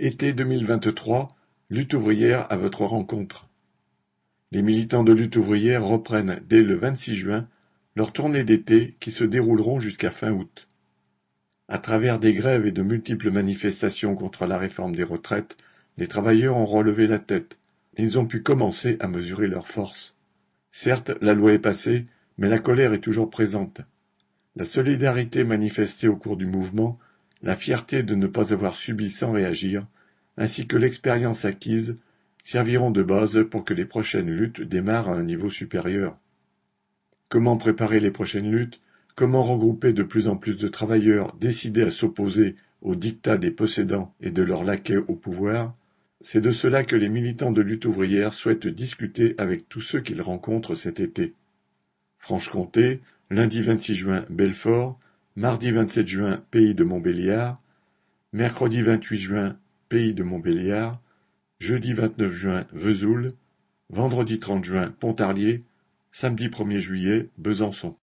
Été 2023, Lutte ouvrière à votre rencontre. Les militants de Lutte ouvrière reprennent dès le 26 juin leur tournée d'été qui se dérouleront jusqu'à fin août. À travers des grèves et de multiples manifestations contre la réforme des retraites, les travailleurs ont relevé la tête. Ils ont pu commencer à mesurer leurs forces. Certes, la loi est passée, mais la colère est toujours présente. La solidarité manifestée au cours du mouvement la fierté de ne pas avoir subi sans réagir, ainsi que l'expérience acquise, serviront de base pour que les prochaines luttes démarrent à un niveau supérieur. Comment préparer les prochaines luttes? Comment regrouper de plus en plus de travailleurs décidés à s'opposer aux dictats des possédants et de leurs laquais au pouvoir? C'est de cela que les militants de lutte ouvrière souhaitent discuter avec tous ceux qu'ils rencontrent cet été. Franche-Comté, lundi 26 juin, Belfort, Mardi 27 juin, Pays de Montbéliard. Mercredi 28 juin, Pays de Montbéliard. Jeudi 29 juin, Vesoul. Vendredi 30 juin, Pontarlier. Samedi 1er juillet, Besançon.